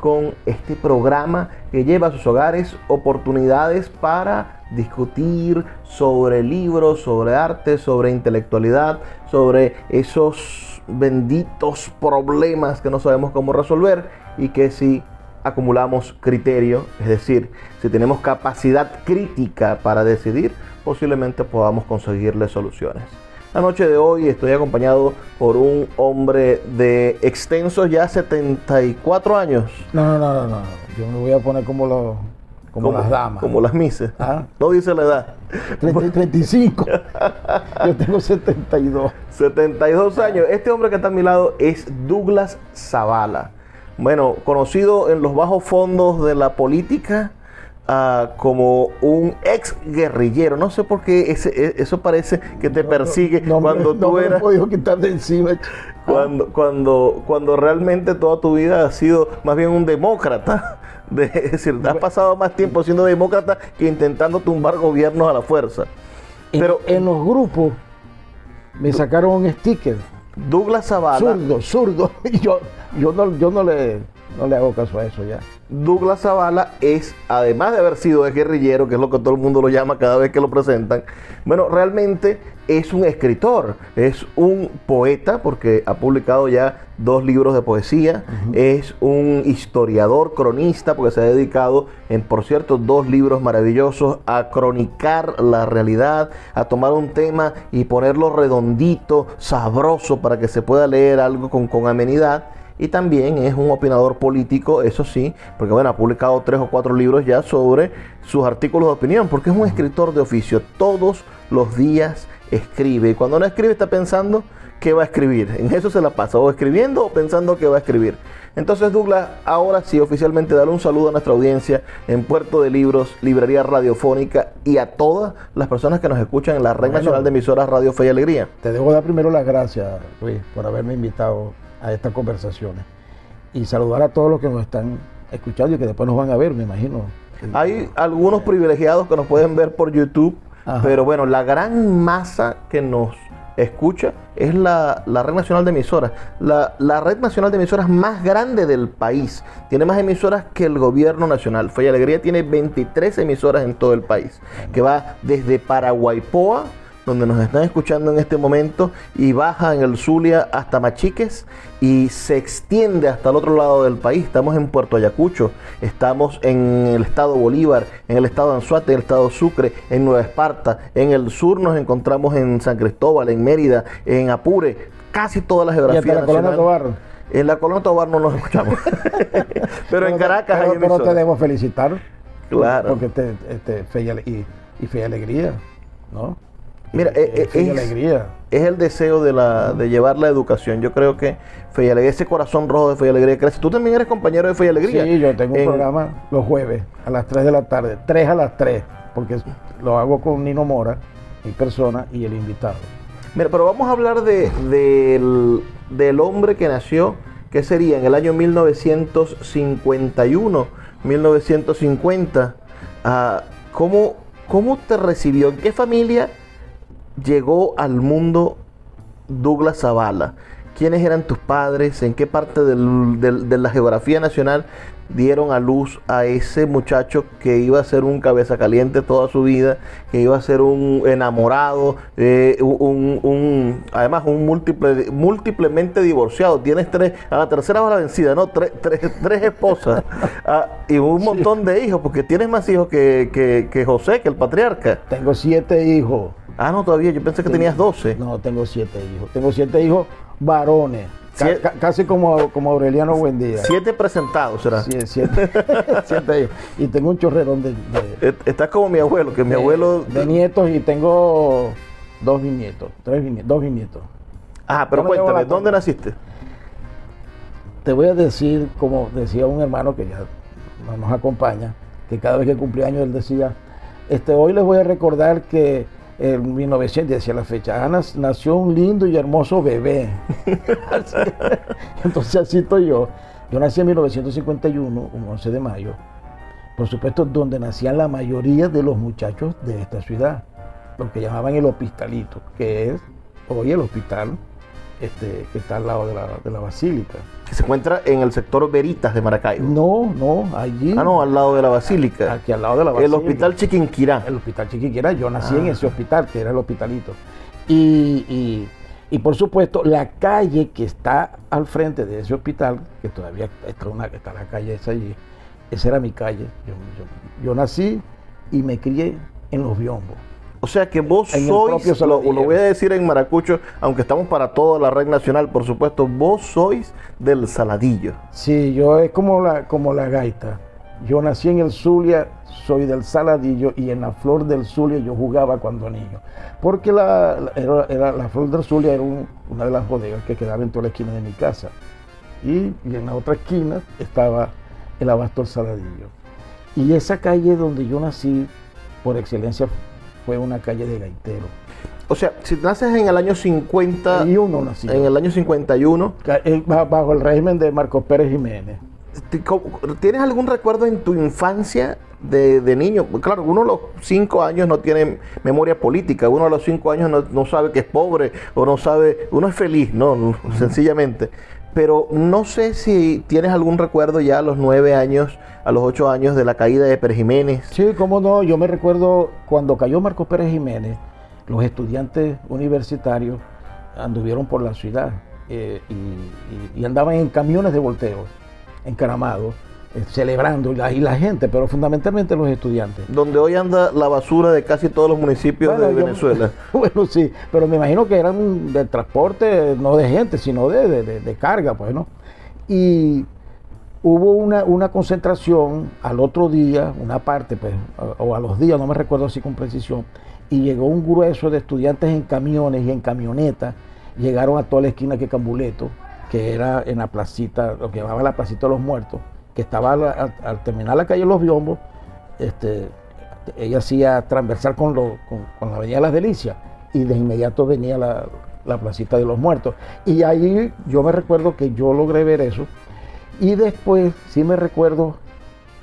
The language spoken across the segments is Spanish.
con este programa que lleva a sus hogares oportunidades para discutir sobre libros, sobre arte, sobre intelectualidad, sobre esos benditos problemas que no sabemos cómo resolver y que si acumulamos criterio, es decir, si tenemos capacidad crítica para decidir, posiblemente podamos conseguirle soluciones. La noche de hoy estoy acompañado por un hombre de extensos ya 74 años. No, no, no, no, yo me voy a poner como, lo, como, las damas. Como las mises. ¿Ah? No dice la edad. 35. yo tengo 72. 72 años. Este hombre que está a mi lado es Douglas Zavala bueno, conocido en los bajos fondos de la política uh, como un ex guerrillero. No sé por qué ese, e, eso parece que te persigue cuando tú eras. he podido quitar de encima. Cuando, cuando, cuando realmente toda tu vida has sido más bien un demócrata. De, es decir, has pasado más tiempo siendo demócrata que intentando tumbar gobiernos a la fuerza. Pero en los grupos me sacaron un sticker Douglas Zavala. Zurdo, zurdo. Yo, yo, no, yo no, le, no le hago caso a eso ya. Douglas Zavala es, además de haber sido guerrillero, que es lo que todo el mundo lo llama cada vez que lo presentan, bueno, realmente es un escritor, es un poeta, porque ha publicado ya dos libros de poesía, es un historiador, cronista, porque se ha dedicado, en por cierto, dos libros maravillosos a cronicar la realidad, a tomar un tema y ponerlo redondito, sabroso, para que se pueda leer algo con, con amenidad y también es un opinador político, eso sí, porque bueno, ha publicado tres o cuatro libros ya sobre sus artículos de opinión, porque es un escritor de oficio, todos los días escribe. Y cuando no escribe está pensando qué va a escribir, en eso se la pasa, o escribiendo o pensando qué va a escribir. Entonces Douglas, ahora sí oficialmente darle un saludo a nuestra audiencia en Puerto de Libros, Librería Radiofónica y a todas las personas que nos escuchan en la Red Nacional de Emisoras Radio Fe y Alegría. Te debo dar primero las gracias, Luis, por haberme invitado a estas conversaciones. Y saludar a todos los que nos están escuchando y que después nos van a ver, me imagino. Hay algunos privilegiados que nos pueden ver por YouTube, pero bueno, la gran masa que nos escucha es la, Red Nacional de Emisoras. La, la, Red Nacional de Emisoras más grande del país. Tiene más emisoras que el gobierno nacional. Fe Alegría tiene 23 emisoras en todo el país, que va desde Paraguaypoa donde nos están escuchando en este momento, y baja en el Zulia hasta Machiques y se extiende hasta el otro lado del país. Estamos en Puerto Ayacucho, estamos en el estado Bolívar, en el estado Anzuate, en el estado Sucre, en Nueva Esparta. En el sur nos encontramos en San Cristóbal, en Mérida, en Apure, casi todas las geografías. ¿Y la Colonia Tobar? En la Colonia Tobar no nos escuchamos. pero, en Caracas pero, hay Pero te debo felicitar. Claro. Porque este, este, fe y, y fe y alegría, ¿no? Mira, eh, eh, es, el deseo de, la, de llevar la educación. Yo creo que Fe y Alegría, ese corazón rojo de Fe y Alegría crece. Tú también eres compañero de Fe y Alegría. Sí, yo tengo un programa los jueves a las 3 de la tarde, 3 a las 3, porque lo hago con Nino Mora, mi persona, y el invitado. Mira, pero vamos a hablar de, del, hombre que nació, que sería en el año 1951, 1950. Ah, ¿cómo, ¿Cómo te recibió? ¿En qué familia? Llegó al mundo Douglas Zavala? quiénes eran tus padres, en qué parte del- del- de la geografía nacional dieron a luz a ese muchacho que iba a ser un cabeza caliente toda su vida, que iba a ser un enamorado, eh, un, un- además un múltiple, múltiplemente divorciado. Tienes tres, a la tercera va la vencida, ¿no? Tres, tres, tres esposas ah, y un montón de hijos, porque tienes más hijos que, que- que José, que el patriarca. Tengo siete hijos. Ah, no, todavía, yo pensé que tenías 12. No, tengo siete hijos. Tengo siete hijos varones. Ca- casi como, como Aureliano Buendía. Siete presentados, será. Sí, siete, siete hijos. Y tengo un chorrerón de, de- Estás como mi abuelo, que mi abuelo... de nietos y tengo dos bisnietos. Tres bisnietos. Dos bisnietos. Ah, pero cuéntame, ¿dónde naciste? Te voy a decir, como decía un hermano que ya no nos acompaña, que cada vez que cumplía años él decía, este, hoy les voy a recordar que en 1900, decía la fecha, Ana nació un lindo y hermoso bebé. Así- Entonces así estoy yo. Yo nací en 1951, un 11 de mayo, por supuesto donde nacían la mayoría de los muchachos de esta ciudad, lo que llamaban el hospitalito, que es hoy el hospital este, que está al lado de la, de la basílica. Que se encuentra en el sector Veritas de Maracaibo. No, no, allí. Ah, no, al lado de la Basílica. Aquí al lado de la El basílica. hospital Chiquinquirá. El hospital Chiquiquera. Yo nací en Ah. ese hospital, que era el hospitalito. Y, y- y por supuesto, la calle que está al frente de ese hospital, que todavía está, una, está la calle esa allí, esa era mi calle. Yo, yo- yo nací y me crié en los biombos. O sea que vos En sois, lo, voy a decir en maracucho, aunque estamos para toda la red nacional, por supuesto, vos sois del Saladillo. Sí, yo es como la, como la gaita. Yo nací en el Zulia, soy del Saladillo y en la Flor del Zulia yo jugaba cuando niño. Porque la, la- era, era- la Flor del Zulia era un- una de las bodegas que quedaba en toda la esquina de mi casa. Y, y en la otra esquina estaba el Abasto del Saladillo. Y esa calle donde yo nací, por excelencia, fue una calle de gaitero. O sea, si naces en el año 50, Y uno nací. en el año 51, Ca- eh, ba- Bajo el régimen de Marcos Pérez Jiménez. ¿te- co- ¿tienes algún recuerdo en tu infancia de, de niño? Claro, uno a los cinco años no tiene memoria política, uno a los cinco años no, no sabe que es pobre o no sabe, uno es feliz, no, sencillamente. Pero no sé si tienes algún recuerdo ya a los nueve años, a los ocho años de la caída de Pérez Jiménez. Sí, cómo no, yo me recuerdo cuando cayó Marcos Pérez Jiménez, los estudiantes universitarios anduvieron por la ciudad eh, y, y- andaban en camiones de volteo, encaramados, celebrando, y la, y la gente, pero fundamentalmente los estudiantes. Donde hoy anda la basura de casi todos los municipios Bueno, de yo- Venezuela. bueno, sí, pero me imagino que eran de transporte, no de gente, sino de, de- de- de carga, pues, ¿no? Y hubo una, una concentración al otro día, una parte, pues, o o a los días, no me recuerdo así con precisión, y llegó un grueso de estudiantes en camiones y en camionetas, llegaron a toda la esquina que Cambuleto, que era en la placita, lo que llamaba la placita de los muertos, estaba al, terminar la calle Los Biombos, este, ella hacía transversal con, lo- con, la Avenida Las Delicias y de inmediato venía la, la placita de los muertos. Y ahí yo me recuerdo que yo logré ver eso. Y después sí me recuerdo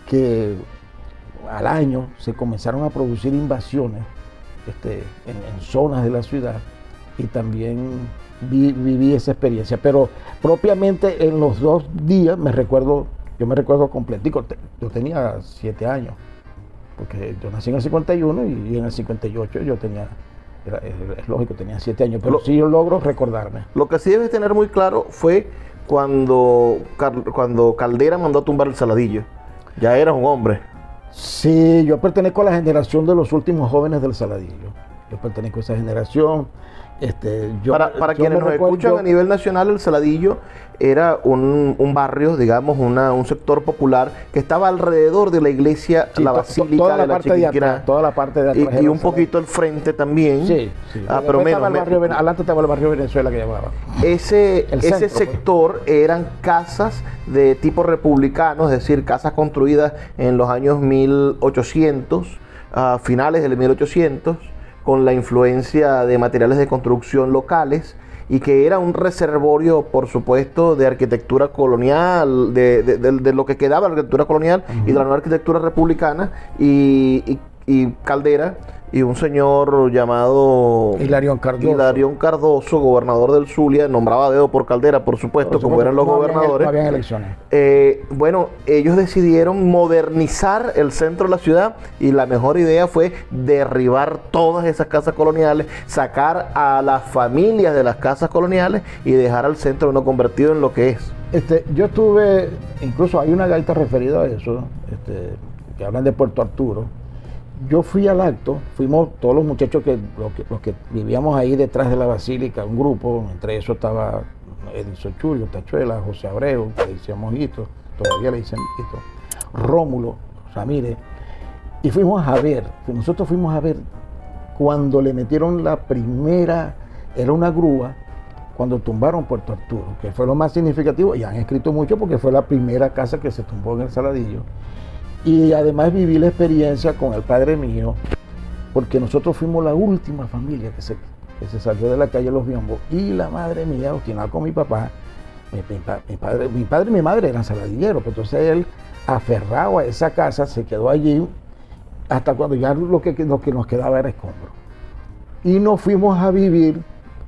que al año se comenzaron a producir invasiones este, en, zonas de la ciudad y también vi- viví esa experiencia. Pero propiamente en los dos días me recuerdo, yo me recuerdo completico, yo tenía siete años, porque yo nací en el 51 y en el 58 yo tenía, era- es lógico, tenía siete años, pero Lo- sí yo logro recordarme. Lo que sí debes tener muy claro fue cuando, cuando Caldera mandó a tumbar el Saladillo. Ya eras un hombre. Sí, yo pertenezco a la generación de los últimos jóvenes del Saladillo. Yo pertenezco a esa generación. Este, yo, para para yo quienes nos recuerdo- escuchan yo- a nivel nacional, el Saladillo era un, un barrio, digamos, una, un sector popular que estaba alrededor de la iglesia, sí, la basílica toda de la la parte de atrás, toda la parte de y, atrás. y un poquito al frente también. Sí, sí. Ah, pero menos. estaba el barrio adelante estaba el barrio Venezuela que llamaba. Ese, El ese centro, pues. sector eran casas de tipo republicano, es decir, casas construidas en los años 1800, a finales del 1800, con la influencia de materiales de construcción locales y que era un reservorio, por supuesto, de arquitectura colonial, de, de- de- de lo que quedaba de la arquitectura colonial y de la nueva arquitectura republicana. Y, y- y Caldera y un señor llamado Hilarión Cardoso. Hilarión Cardoso, gobernador del Zulia, nombraba a dedo por Caldera, por supuesto, como eran los No habían- gobernadores. no habían elecciones. Eh, bueno, ellos decidieron modernizar el centro de la ciudad y la mejor idea fue derribar todas esas casas coloniales, sacar a las familias de las casas coloniales y dejar al centro no convertido en lo que es. Este, yo estuve, incluso hay una gaita referida a eso, este, que hablan de Puerto Arturo. Yo fui al acto, fuimos todos los muchachos que, los que, vivíamos ahí detrás de la basílica, un grupo, entre eso estaba Edison Chulio, Tachuela, José Abreu, que le decíamos Hito, todavía le dicen Hito, Rómulo, Ramírez, y fuimos a ver, nosotros fuimos a ver cuando le metieron la primera, era una grúa, cuando tumbaron Puerto Arturo, que fue lo más significativo, y han escrito mucho porque fue la primera casa que se tumbó en el Saladillo. Y además viví la experiencia con el padre mío, porque nosotros fuimos la última familia que se, que se salió de la calle Los Biombos, y la madre mía, obstinada con mi papá, mi, mi pa- mi padre, mi padre y mi madre eran saladilleros, pero entonces él, aferrado a esa casa, se quedó allí hasta cuando ya lo que, lo que nos quedaba era escombro. Y nos fuimos a vivir,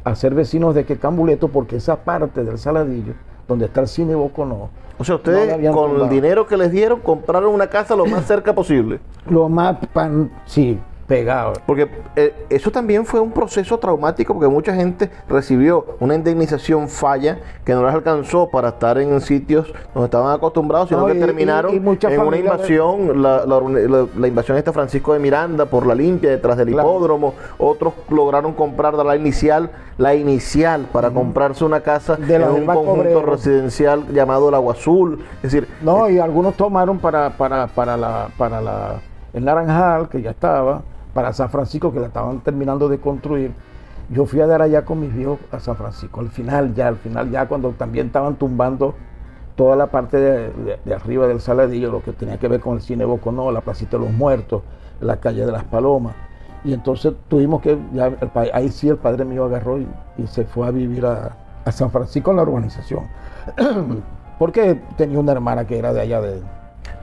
a ser vecinos de Quecambuleto, porque esa parte del Saladillo, donde está el cine Boconó, O sea, ustedes con el dinero que les dieron compraron una casa lo más cerca posible. lo más pan, sí, pegado. Porque eh, eso también fue un proceso traumático porque mucha gente recibió una indemnización falla que no les alcanzó para estar en sitios donde estaban acostumbrados, sino No, que y- terminaron y- y muchas en una de- invasión, la, la- la- la invasión esta Francisco de Miranda por la limpia detrás del Claro. hipódromo, otros lograron comprar la inicial, la inicial para comprarse una casa De en un conjunto Obrero. residencial llamado el Agua Azul, es decir, No, y algunos tomaron para, para, para, la, para la, el Naranjal, que ya estaba, para San Francisco, que la estaban terminando de construir. Yo fui a dar allá con mis viejos a San Francisco, al final ya, al final ya, cuando también estaban tumbando toda la parte de, arriba del Saladillo, lo que tenía que ver con el cine Boconó, la placita de los muertos, la calle de las Palomas. Y entonces tuvimos que, ya el ahí sí el padre mío agarró y, y se fue a vivir a, a San Francisco en la urbanización. Porque tenía una hermana que era de allá de,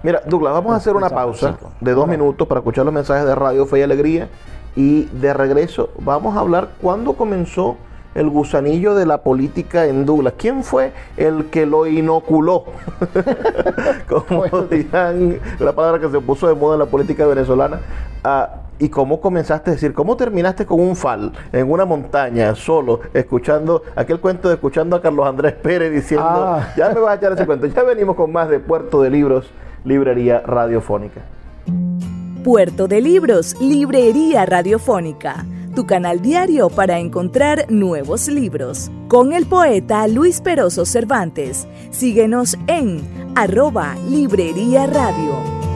Mira, Douglas, vamos a hacer una pausa de dos minutos para escuchar los mensajes de Radio Fe y Alegría. Y de regreso vamos a hablar cuándo comenzó el gusanillo de la política en Douglas. ¿Quién fue el que lo inoculó? Como dirán la palabra que se puso de moda en la política venezolana. Ah, ¿Y cómo comenzaste a decir? ¿Cómo terminaste con un fal en una montaña, solo, escuchando aquel cuento de escuchando a Carlos Andrés Pérez diciendo, Ah. ya me vas a echar ese cuento? Ya venimos con más de Puerto de Libros, Librería Radiofónica. Puerto de Libros, Librería Radiofónica, tu canal diario para encontrar nuevos libros. Con el poeta Luis Peroso Cervantes. Síguenos en arroba Librería Radio.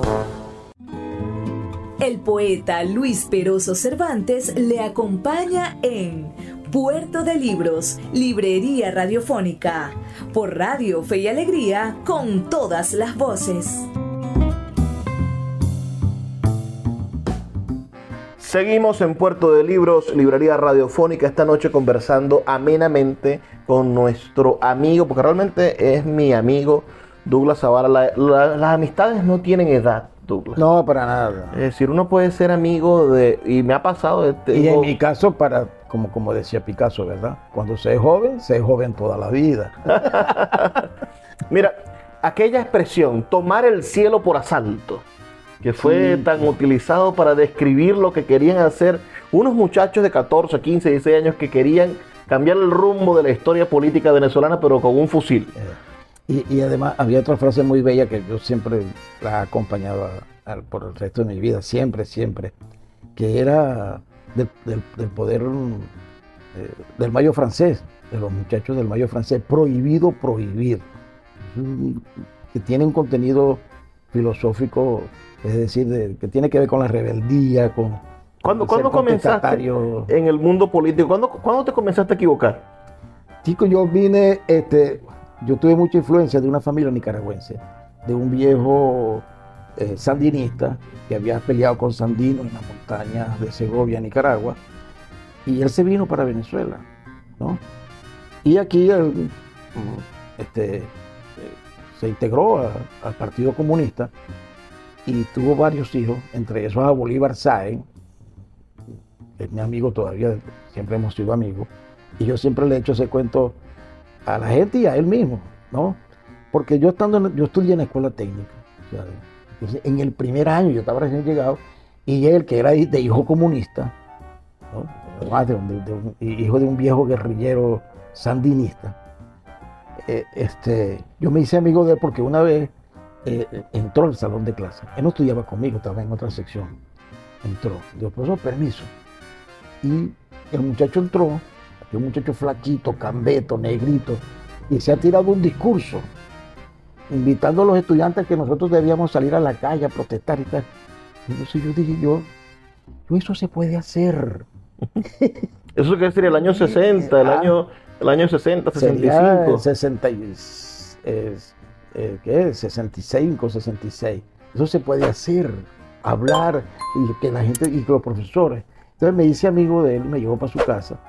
Poeta Luis Peroso Cervantes le acompaña en Puerto de Libros, Librería Radiofónica, por Radio Fe y Alegría, con todas las voces. Seguimos en Puerto de Libros, Librería Radiofónica, esta noche conversando amenamente con nuestro amigo, porque realmente es mi amigo Douglas Zavala. La- la- las amistades no tienen edad, Douglas. No, para nada. Es decir, uno puede ser amigo de... Y me ha pasado... de- Y en mi caso, para, como, como decía Picasso, ¿verdad? Cuando se es joven, se es joven toda la vida. Mira, aquella expresión, tomar el cielo por asalto, que fue tan utilizado para describir lo que querían hacer unos muchachos de 14, 15, 16 años que querían cambiar el rumbo de la historia política venezolana, pero con un fusil. Y, y además había otra frase muy bella que yo siempre la he acompañado a- a- por el resto de mi vida, siempre, siempre, que era del, del- del poder mm, eh, del mayo francés, de los muchachos del mayo francés, prohibido prohibir, que tiene un contenido filosófico, es decir, de- que tiene que ver con la rebeldía, con... ¿Cuándo, ¿cuándo comenzaste en el mundo político? ¿Cuándo, ¿Cuándo te comenzaste a equivocar? Chico, yo vine, este, yo tuve mucha influencia de una familia nicaragüense, de un viejo eh, sandinista que había peleado con Sandino en las montañas de Segovia, Nicaragua, y él se vino para Venezuela, ¿no? Y aquí él, mm, este, eh, se integró al Partido Comunista y tuvo varios hijos, entre esos a Bolívar Sáenz, es mi amigo todavía, siempre hemos sido amigos, y yo siempre le he hecho ese cuento a la gente y a él mismo, ¿no? Porque yo estando en- yo estudié en la escuela técnica, en el primer año yo estaba recién llegado y él que era de hijo comunista, ¿no? Un- hijo de un viejo guerrillero sandinista, eh, este, yo me hice amigo de él porque una vez eh, entró al salón de clase, él no estudiaba conmigo, estaba en otra sección, entró, dijo, profesor, permiso, y el muchacho entró, un muchacho flaquito, cambeto, negrito, y se ha tirado un discurso invitando a los estudiantes que nosotros debíamos salir a la calle a protestar y tal. Entonces yo dije, yo, yo eso se puede hacer. Eso quiere decir el año 60, el Ah. año, el año 60, Sería 65. 60 y- es- eh, ¿qué es? 65, 66. Eso se puede hacer, hablar y que la gente y que los profesores. Entonces me hice amigo de él, me llevó para su casa.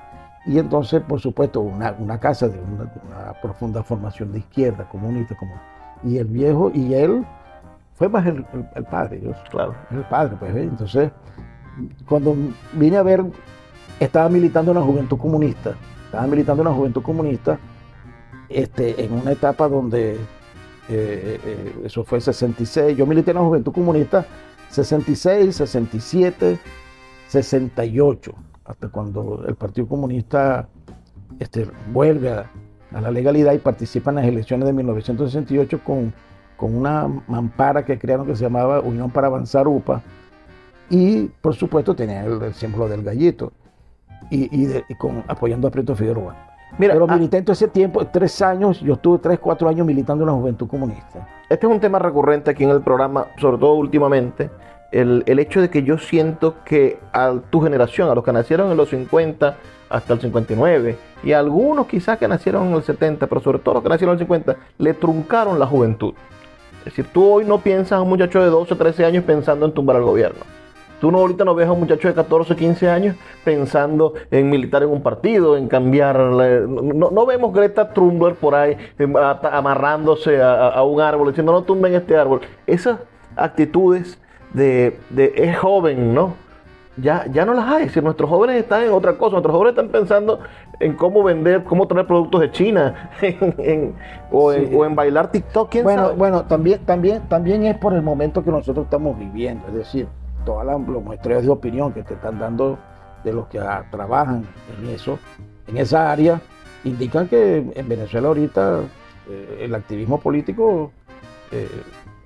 Y entonces, por supuesto, una, una casa de una, profunda formación de izquierda, comunista, como. Y el viejo, y él fue más el, el- el padre, yo Claro. el padre, pues, ¿eh? entonces, cuando vine a ver, estaba militando en la juventud comunista, estaba militando en la juventud comunista, este, en una etapa donde, eh, eh, eso fue 66, yo milité en la juventud comunista 66, 67, 68, hasta cuando el Partido Comunista este, vuelve a, a la legalidad y participa en las elecciones de 1968 con, con una mampara que crearon que se llamaba Unión para Avanzar UPA y por supuesto tenía el, el símbolo del gallito y, y de- y con, apoyando a Prieto Figueroa. Mira, Pero ah, milité en ese tiempo, tres años, yo estuve tres, cuatro años militando en la juventud comunista. este es un tema recurrente aquí en el programa, sobre todo últimamente, el, el hecho de que yo siento que a tu generación, a los que nacieron en los 50 hasta el 59, y a algunos quizás que nacieron en el 70, pero sobre todo los que nacieron en el 50, le truncaron la juventud. Es decir, tú hoy no piensas a un muchacho de 12 o 13 años pensando en tumbar al gobierno. Tú no ahorita no ves a un muchacho de 14 o 15 años pensando en militar en un partido, en cambiar. No, no vemos Greta Thunberg por ahí em, amarrándose a- a un árbol diciendo no tumben este árbol. Esas actitudes de, de es joven, ¿no? Ya, ya no las hay. Si nuestros jóvenes están en otra cosa, nuestros jóvenes están pensando en cómo vender, cómo traer productos de China, en- en- o, en, Sí. o en bailar TikTok, ¿quién Bueno, sabe? bueno, también, también, también es por el momento que nosotros estamos viviendo, es decir, todos los muestreos de opinión que te están dando de los que ah, trabajan en eso, en esa área, indican que en Venezuela ahorita eh, el activismo político eh,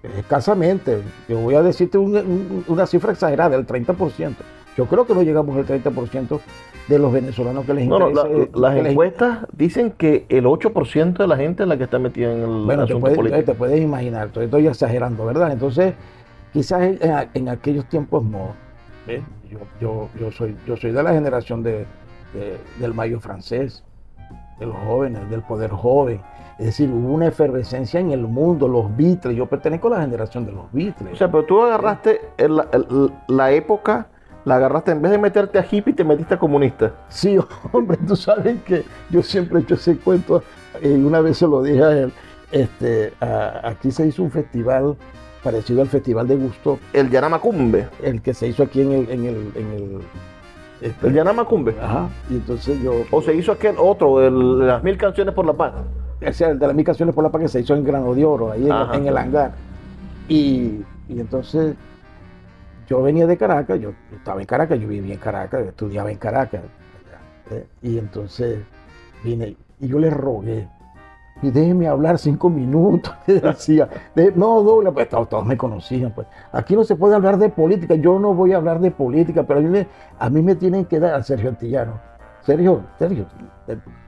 escasamente, yo voy a decirte un- un- una cifra exagerada, el 30%. Yo creo que no llegamos al 30% de los venezolanos que les No, no, interesa. la- eh, las les- encuestas dicen que el 8% de la gente es la que está metida en el Bueno, te asunto puedes, político. te puedes imaginar, estoy, estoy exagerando, ¿verdad? Entonces, quizás en, en- en aquellos tiempos no. ¿ves? Yo, yo, yo, soy, yo soy de la generación de, de- del mayo francés, de los jóvenes, del poder joven. Es decir, hubo una efervescencia en el mundo, los Beatles. Yo pertenezco a la generación de los Beatles. O sea, pero tú agarraste el- el- la época, la agarraste en vez de meterte a hippie, te metiste a comunista. Sí, hombre, tú sabes que yo siempre he hecho ese cuento, y una vez se lo dije a él, este, a- aquí se hizo un festival parecido al Festival de Gusto, El Yanamacumbe. el que se hizo aquí en el... En el, en el este, El Yanamacumbe. Ajá, y entonces yo... O se hizo aquel otro, el, las mil canciones por la paz. O sea, el de las mil canciones por la paz que se hizo en Grano de Oro, ahí en, el hangar. Y, y entonces yo venía de Caracas, yo, yo estaba en Caracas, yo vivía en Caracas, estudiaba en Caracas. ¿eh? Y entonces vine y yo le rogué, y déjeme hablar cinco minutos, le decía, de- no, Douglas, pues todos, todos me conocían, pues, aquí no se puede hablar de política, yo no voy a hablar de política, pero a mí me, a mí me tienen que dar a Sergio Antillano, Sergio, Sergio,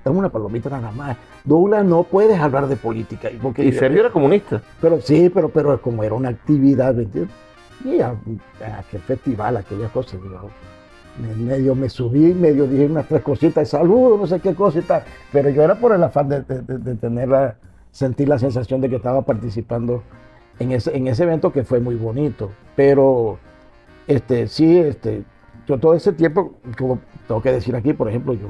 dame una palomita nada más, Douglas, no puedes hablar de política, porque Y yo- Sergio era comunista. pero sí, pero, pero como era una actividad, ¿me entiendes? Y a, a qué festival, aquellas cosas. Yo, me- medio me subí, medio dije unas tres cositas de saludo, no sé qué cosa y tal. Pero yo era por el afán de, de- de- de tener la, sentir la sensación de que estaba participando en ese, en ese evento que fue muy bonito. Pero este, sí, este, yo todo ese tiempo, como tengo que decir aquí, por ejemplo, yo,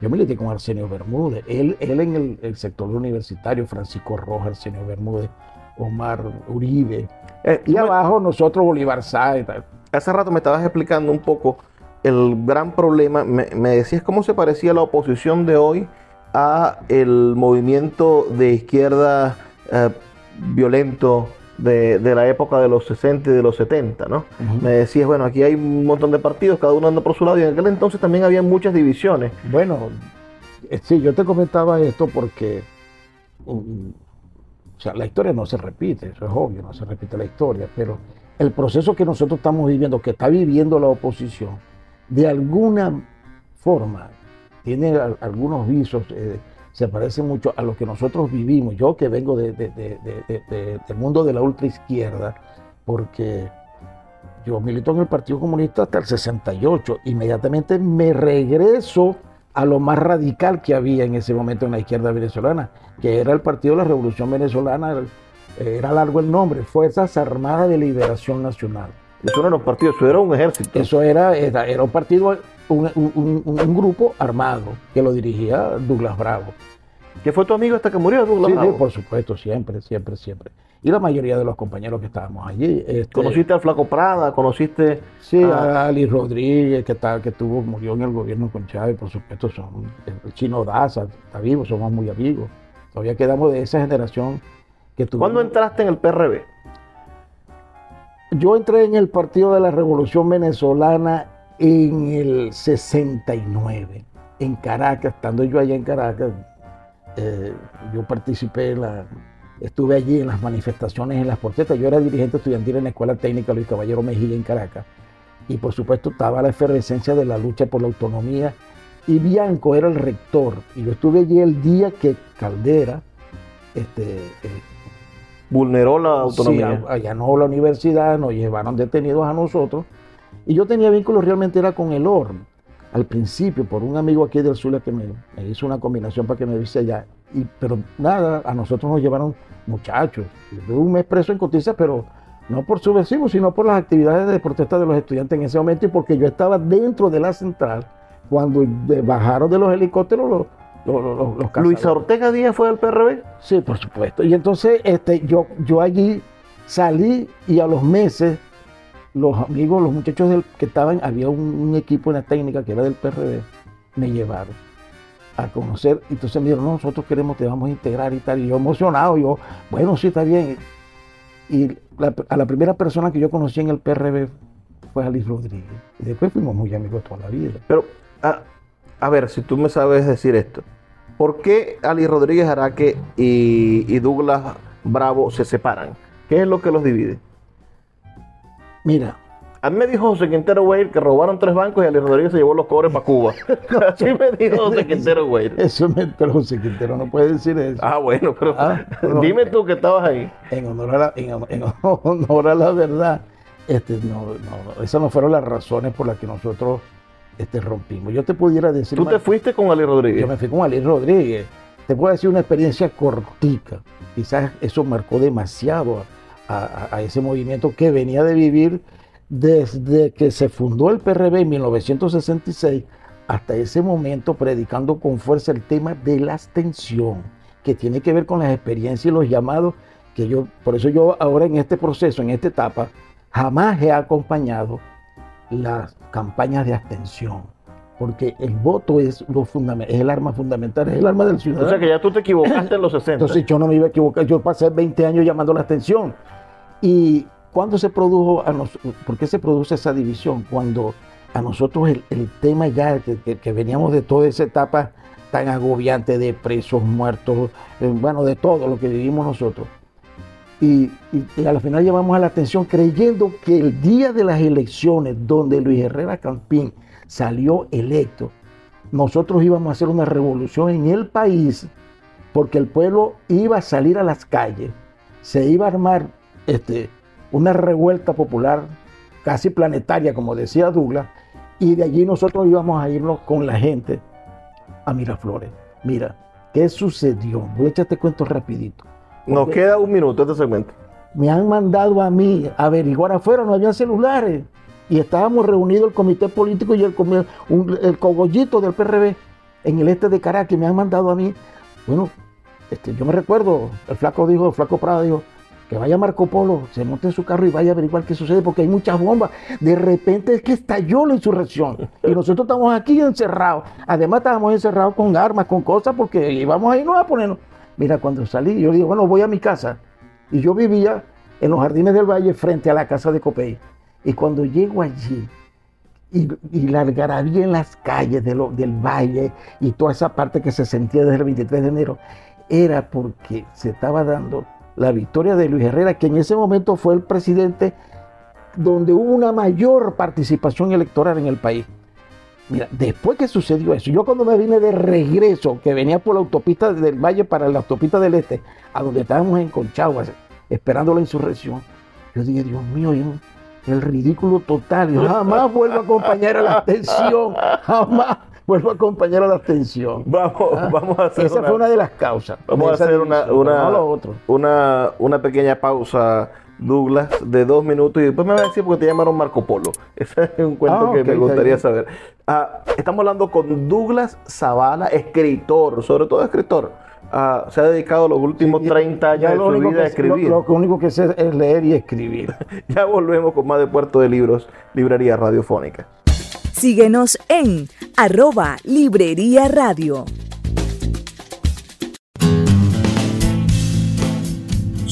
yo milité con Arsenio Bermúdez, él, él en el, el sector universitario, Francisco Rojas, Arsenio Bermúdez, Omar Uribe, Eh, y abajo nosotros Bolívar Sá y tal. hace rato me estabas explicando un poco el gran problema. Me, me decías cómo se parecía la oposición de hoy a el movimiento de izquierda eh, violento de, de la época de los 60 y de los 70, ¿no? Me decías, bueno, aquí hay un montón de partidos, cada uno anda por su lado, y en aquel entonces también había muchas divisiones. Bueno, eh, sí, yo te comentaba esto porque mm, o sea, la historia no se repite, eso es obvio, no se repite la historia, pero el proceso que nosotros estamos viviendo, que está viviendo la oposición, de alguna forma tiene al- algunos visos, eh, se parece mucho a lo que nosotros vivimos. Yo que vengo de- de- de- de- de- de- del mundo de la ultraizquierda, porque yo milito en el Partido Comunista hasta el 68, inmediatamente me regreso a lo más radical que había en ese momento en la izquierda venezolana, que era el Partido de la Revolución Venezolana, era largo el nombre, Fuerzas Armadas de Liberación Nacional. Eso no era un partido, eso era un ejército. Eso era, era, era un partido, un, un- grupo armado que lo dirigía Douglas Bravo. que fue tu amigo hasta que murió, Douglas Sí, sí, Bravo. por supuesto, siempre, siempre, siempre. Y la mayoría de los compañeros que estábamos allí. este, Conociste al Flaco Prada, conociste Sí, a Ali Rodríguez, que, está, que tuvo, murió en el gobierno con Chávez, por supuesto, son, el chino Daza está vivo, somos muy amigos. Todavía quedamos de esa generación que tuvo. ¿Cuándo entraste en el PRB? Yo entré en el Partido de la Revolución Venezolana en el 69, en Caracas, estando yo allá en Caracas. eh, yo participé en la. Estuve allí en las manifestaciones, en las protestas. Yo era dirigente estudiantil en la Escuela Técnica Luis Caballero Mejía en Caracas. Y por supuesto estaba la efervescencia de la lucha por la autonomía. Y Bianco era el rector. Y yo estuve allí el día que Caldera este, eh, Vulneró la autonomía. Sí, allanó la universidad, nos llevaron detenidos a nosotros. Y yo tenía vínculos realmente era con el ORM. Al principio, por un amigo aquí del Zulia que me, me hizo una combinación para que me vise allá. Y, pero nada, a nosotros nos llevaron muchachos. Yo un mes preso en Cotiza, pero no por subversivo, sino por las actividades de protesta de los estudiantes en ese momento y porque yo estaba dentro de la central cuando bajaron de los helicópteros los, los, los, los Luisa cazadores. Ortega Díaz fue del PRB. Sí, por supuesto. Y entonces este, yo, yo allí salí y a los meses los amigos, los muchachos que estaban, había un, equipo en la técnica que era del PRD, me llevaron a conocer. Entonces me dijeron, no, nosotros queremos, te vamos a integrar y tal. Y yo emocionado, yo, bueno, sí, está bien. Y a la primera persona que yo conocí en el PRB fue Alice Rodríguez. Y después fuimos muy amigos toda la vida. Pero, a, a ver, si tú me sabes decir esto. ¿Por qué Ali Rodríguez Araque y, y Douglas Bravo se separan? ¿Qué es lo que los divide? Mira, A mí me dijo José Quintero Weir que robaron tres bancos y Ali Rodríguez se llevó los cobres para Cuba. Así me dijo José Quintero Weir. eso me, pero José Quintero no puede decir eso. Ah, bueno, pero Ah, no. dime tú que estabas ahí. en honor a la, en, en honor a la verdad, este, no, no, esas no fueron las razones por las que nosotros este, rompimos. Yo te pudiera decir, Tú te fuiste con Ali Rodríguez. yo me fui con Ali Rodríguez. Te puedo decir una experiencia cortica. Quizás eso marcó demasiado a, ese movimiento que venía de vivir desde que se fundó el PRB en 1966 hasta ese momento predicando con fuerza el tema de la abstención, que tiene que ver con las experiencias y los llamados que yo, por eso yo ahora en este proceso, en esta etapa, jamás he acompañado las campañas de abstención, porque el voto es, lo es el arma fundamental, es el arma del O ciudadano. sea que ya tú te equivocaste en los 60. Entonces yo no me iba a equivocar, yo pasé 20 años llamando la atención. ¿Y cuándo se produjo, a nos- por qué se produce esa división? Cuando a nosotros el, el tema ya, que, que- que veníamos de toda esa etapa tan agobiante de presos, muertos, eh, bueno, de todo lo que vivimos nosotros. Y, y, y al final llevamos a la atención creyendo que el día de las elecciones, donde Luis Herrera Campín salió electo, nosotros íbamos a hacer una revolución en el país, porque el pueblo iba a salir a las calles, se iba a armar este, una revuelta popular casi planetaria, como decía Douglas, y de allí nosotros íbamos a irnos con la gente a Miraflores. Mira, ¿qué sucedió? Voy a echarte cuento rapidito. Nos queda un minuto este segmento. Me han mandado a mí a averiguar afuera, no había celulares. Y estábamos reunidos el comité político y el, un- el cogollito del PRB en el este de Caracas. Me han mandado a mí. Bueno, este, yo me recuerdo, el flaco dijo, el flaco Prada dijo, que vaya Marco Polo, se monte en su carro y vaya a averiguar qué sucede, porque hay muchas bombas. De repente es que estalló la insurrección. Y nosotros estamos aquí encerrados. Además estábamos encerrados con armas, con cosas, porque íbamos a irnos a ponernos. Mira, cuando salí, yo digo, bueno, voy a mi casa. Y yo vivía en los jardines del valle frente a la casa de Copey. Y cuando llego allí, y, y la en las calles de del valle y toda esa parte que se sentía desde el 23 de enero, era porque se estaba dando la victoria de Luis Herrera, que en ese momento fue el presidente donde hubo una mayor participación electoral en el país. Mira, después que sucedió eso, yo cuando me vine de regreso, que venía por la autopista del Valle para la autopista del Este, a donde estábamos en Conchagua, esperando la insurrección, yo dije, Dios mío, yo- el ridículo total, yo jamás vuelvo a acompañar a la abstención, jamás vuelvo a acompañar a la abstención. Vamos, Ah, vamos a hacer Esa una, fue una de las causas. vamos a hacer una, una, una, una pequeña pausa, Douglas, de dos minutos y después me vas a decir porque te llamaron Marco Polo. Ese es un cuento Ah, que me gustaría saber. Ah, estamos hablando con Douglas Zavala, escritor, sobre todo escritor. Se ha dedicado los últimos Ya- 30 años de su vida a escribir. Lo, lo único que sé es leer y escribir. Ya volvemos con más de Puerto de Libros, Librería Radiofónica. Síguenos en arroba Librería Radio.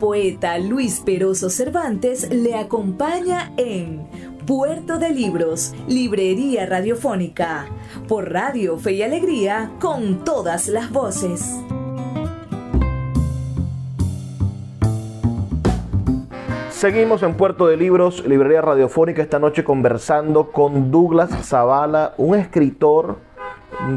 Poeta Luis Peroso Cervantes le acompaña en Puerto de Libros, Librería Radiofónica, por Radio Fe y Alegría, con todas las voces. Seguimos en Puerto de Libros, Librería Radiofónica, esta noche conversando con Douglas Zavala, un escritor,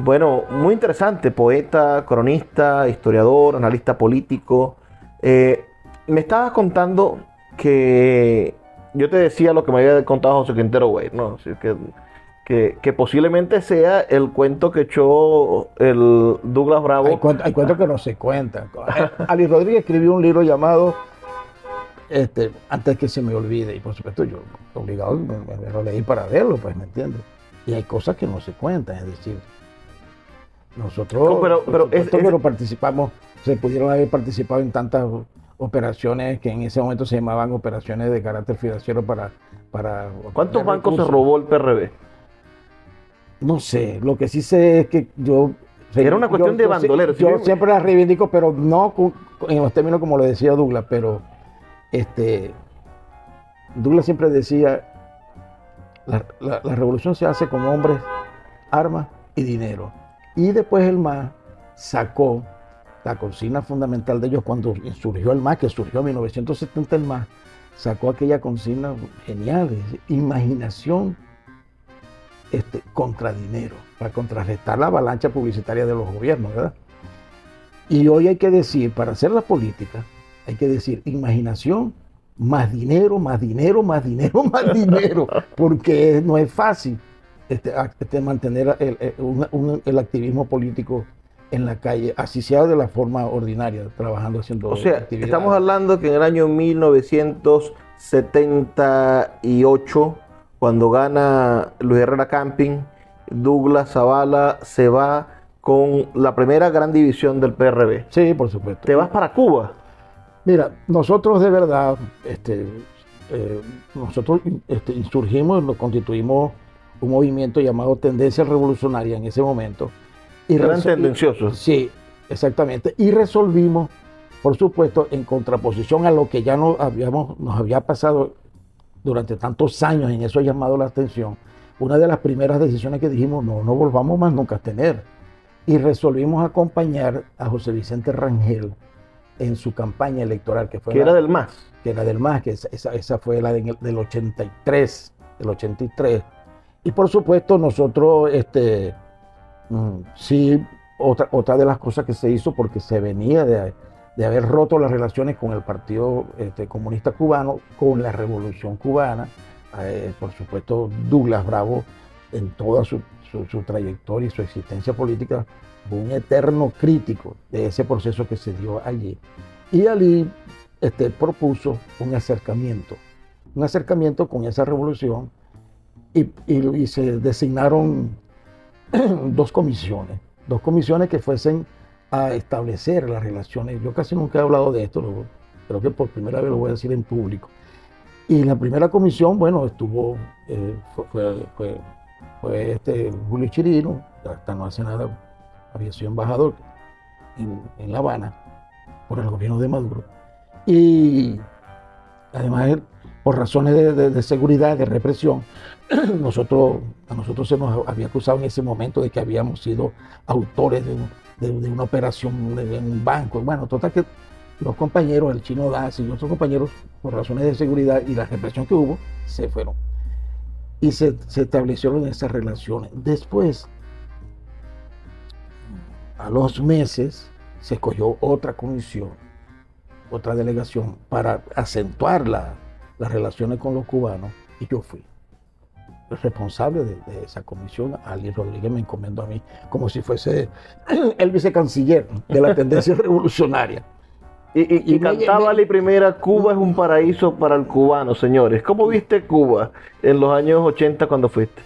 bueno, muy interesante, poeta, cronista, historiador, analista político. Eh, me estabas contando que yo te decía lo que me había contado José Quintero Güey, ¿no? Así que, que, que posiblemente sea el cuento que echó el Douglas Bravo. Hay cuentos, que no se cuentan. Ali Rodríguez escribió un libro llamado este, Antes que se me olvide. Y por supuesto, yo obligado me, me lo leí para verlo, pues, ¿me entiendes? Y hay cosas que no se cuentan, es decir, nosotros No, pero- pero supuesto es- participamos, se pudieron haber participado en tantas operaciones que en ese momento se llamaban operaciones de carácter financiero para... para ¿Cuántos bancos se robó el PRB? No sé, lo que sí sé es que yo... Era una cuestión de bandoleros, Yo, ¿sí? siempre la reivindico, pero no en los términos como lo decía Douglas, pero este, Douglas siempre decía, la, la- la revolución se hace con hombres, armas y dinero. Y después el MAS sacó la consigna fundamental de ellos cuando surgió el MAS, que surgió en 1970 el MAS, sacó aquella consigna genial, imaginación este, contra dinero, para contrarrestar la avalancha publicitaria de los gobiernos, ¿verdad? Y hoy hay que decir, para hacer la política, hay que decir imaginación más dinero, más dinero, más dinero, más dinero, porque no es fácil este, este, mantener el activismo político en la calle, así sea de la forma ordinaria, trabajando haciendo O sea, actividades. estamos hablando que en el año 1978, cuando gana Luis Herrera Camping, Douglas Zavala se va con la primera gran división del PRB. Sí, por supuesto. Te vas para Cuba. Mira, nosotros de verdad, este, eh, nosotros este, insurgimos, nos constituimos un movimiento llamado Tendencia Revolucionaria en ese momento. Eran resol- tendenciosos. Sí, exactamente. Y resolvimos, por supuesto, en contraposición a lo que ya no habíamos, nos había pasado durante tantos años en eso ha llamado la atención. Una de las primeras decisiones que dijimos, no, no volvamos más nunca a tener. Y resolvimos acompañar a José Vicente Rangel en su campaña electoral, que fue Que la- era del MAS. que era del MAS, que esa, esa- fue la de- del 83, del 83. Y por supuesto nosotros, este, sí, otra, otra de las cosas que se hizo, porque se venía de, de haber roto las relaciones con el Partido este, Comunista Cubano, con la Revolución Cubana, eh, por supuesto Douglas Bravo, en toda su, su- trayectoria y su existencia política, fue un eterno crítico de ese proceso que se dio allí. Y allí este, propuso un acercamiento, un acercamiento con esa revolución y se designaron dos comisiones, dos comisiones que fuesen a establecer las relaciones. Yo casi nunca he hablado de esto, creo que por primera vez lo voy a decir en público. Y la primera comisión, bueno, estuvo, eh, fue este Julio Chirino, hasta no hace nada había sido embajador en, en La Habana por el gobierno de Maduro. Y además, él, por razones de, seguridad, de represión, nosotros, a nosotros se nos había acusado en ese momento de que habíamos sido autores de, un- de- de una operación de un banco. Bueno, total que los compañeros, el chino Das y otros compañeros, por razones de seguridad y la represión que hubo, se fueron. Y se, se establecieron esas relaciones. Después, a los meses, se escogió otra comisión, otra delegación para acentuar la- las relaciones con los cubanos y yo fui el responsable de, de esa comisión. Ali Rodríguez me encomendó a mí como si fuese el vicecanciller de la tendencia revolucionaria. Y, y- y Y me- cantaba me- Ali primera, Cuba es un paraíso para el cubano, señores. ¿Cómo viste Cuba en los años 80 cuando fuiste?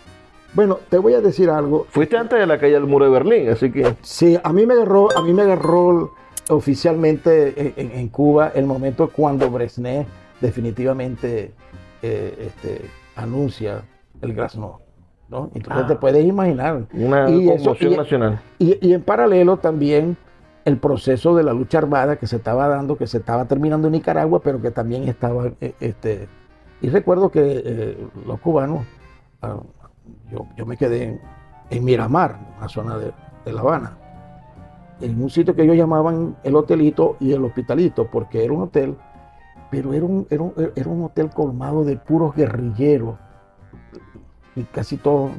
Bueno, te voy a decir algo. Fuiste antes de la caída del muro de Berlín, así que Sí, a mí me agarró, a mí me agarró oficialmente en, en- Cuba el momento cuando Brezhnev definitivamente eh, este, anuncia el Glasnost, ¿no? Entonces Ah. te puedes imaginar. una Y eso- conmoción y- nacional. Y, y en paralelo también el proceso de la lucha armada que se estaba dando, que se estaba terminando en Nicaragua, pero que también estaba, eh, este, y recuerdo que eh, los cubanos, ah, yo, yo me quedé en, en Miramar, una zona de, de La Habana, en un sitio que ellos llamaban el hotelito y el hospitalito, porque era un hotel, pero era un, era un, era un hotel colmado de puros guerrilleros, y casi todos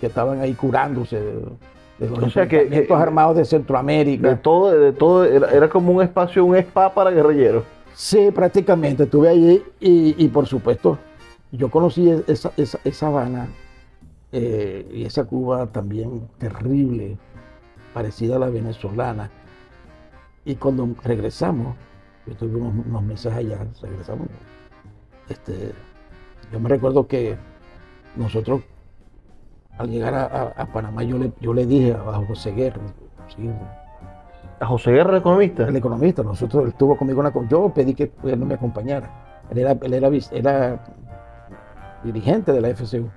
que estaban ahí curándose de, de los O sea que- enfrentamientos que- armados de Centroamérica. De todo, de todo, era, era como un espacio, un spa para guerrilleros. Sí, prácticamente. Estuve allí y, y, por supuesto, yo conocí esa, esa, esa Habana eh, y esa Cuba también terrible, parecida a la venezolana. Y cuando regresamos, yo tuve unos, unos meses allá, regresamos. Este, yo me recuerdo que nosotros, al llegar a, a- a Panamá, yo le, yo le dije a José Guerra, sí, A José Guerra, el economista. el economista, nosotros, él estuvo conmigo una... Yo pedí que él no me acompañara. Él era, él era, era dirigente de la FCU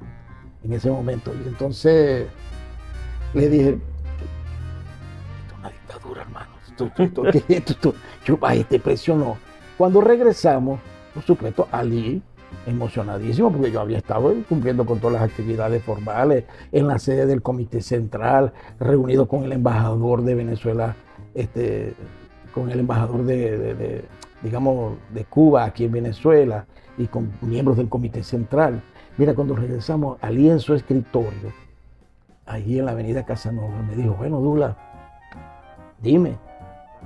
en ese momento. Y entonces le dije, esto es una dictadura, hermano. Esto- esto- esto- ¿qué es esto? Yo, ay, te presionó. Cuando regresamos, por supuesto, Ali, emocionadísimo, porque yo había estado cumpliendo con todas las actividades formales en la sede del Comité Central, reunido con el embajador de Venezuela, este, con el embajador de, digamos, de Cuba aquí en Venezuela y con miembros del Comité Central. Mira, cuando regresamos, Ali en su escritorio, allí en la avenida Casanova, me dijo, bueno, Dula, dime.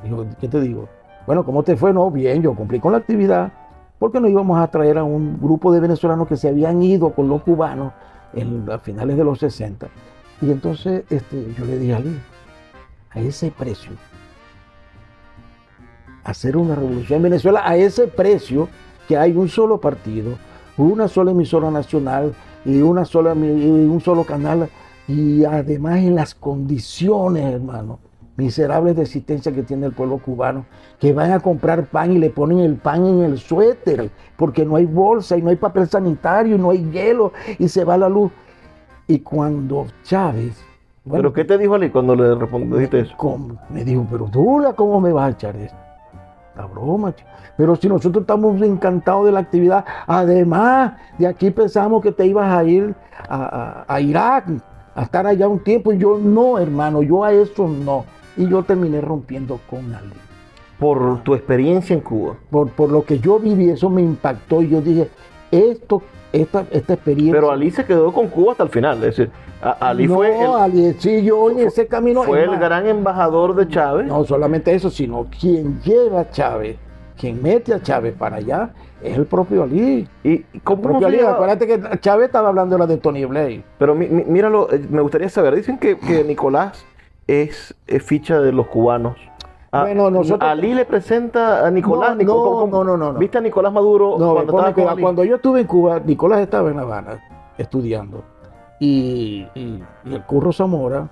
Dijo, ¿qué te digo? Bueno, ¿cómo te fue? No, bien, yo cumplí con la actividad, porque no íbamos a traer a un grupo de venezolanos que se habían ido con los cubanos en, a finales de los 60. Y entonces este, yo le dije a Ali, a ese precio. Hacer una revolución en Venezuela a ese precio que hay un solo partido, una sola emisora nacional y una sola y un solo canal y además en las condiciones, hermano, miserables de existencia que tiene el pueblo cubano, que van a comprar pan y le ponen el pan en el suéter, porque no hay bolsa y no hay papel sanitario y no hay hielo y se va la luz. Y cuando Chávez... ¿Pero qué te dijo Ali cuando le respondiste eso? Me dijo, pero Dula, ¿cómo me vas a echar esto? La broma, pero si nosotros estamos encantados de la actividad, además de aquí pensamos que te ibas a ir a, a Irak, a estar allá un tiempo, y yo no, hermano, yo a eso no. Y yo terminé rompiendo con Ali. Por tu experiencia en Cuba. Por, por lo que yo viví, eso me impactó y yo dije, esto, esta, esta experiencia. Pero Ali se quedó con Cuba hasta el final. Es decir, Ali no, fue. El, Ali, sí, yo en ese camino. Fue el gran embajador de Chávez. No solamente eso, sino quien lleva a Chávez, quien mete a Chávez para allá, es el propio Ali. Y ¿cómo propio Ali, acuérdate que Chávez estaba hablando de la de Tony Blair. Pero mi, mi, míralo, eh, me gustaría saber, dicen que, que Nicolás es, es, ficha de los cubanos. A, bueno, nosotros... Ali le presenta a Nicolás. No, no, no, no, no, no, ¿Viste a Nicolás Maduro no, cuando, estaba cuidado, cuando yo estuve en Cuba, Nicolás estaba en La Habana estudiando. Y, y, y el Curro Zamora,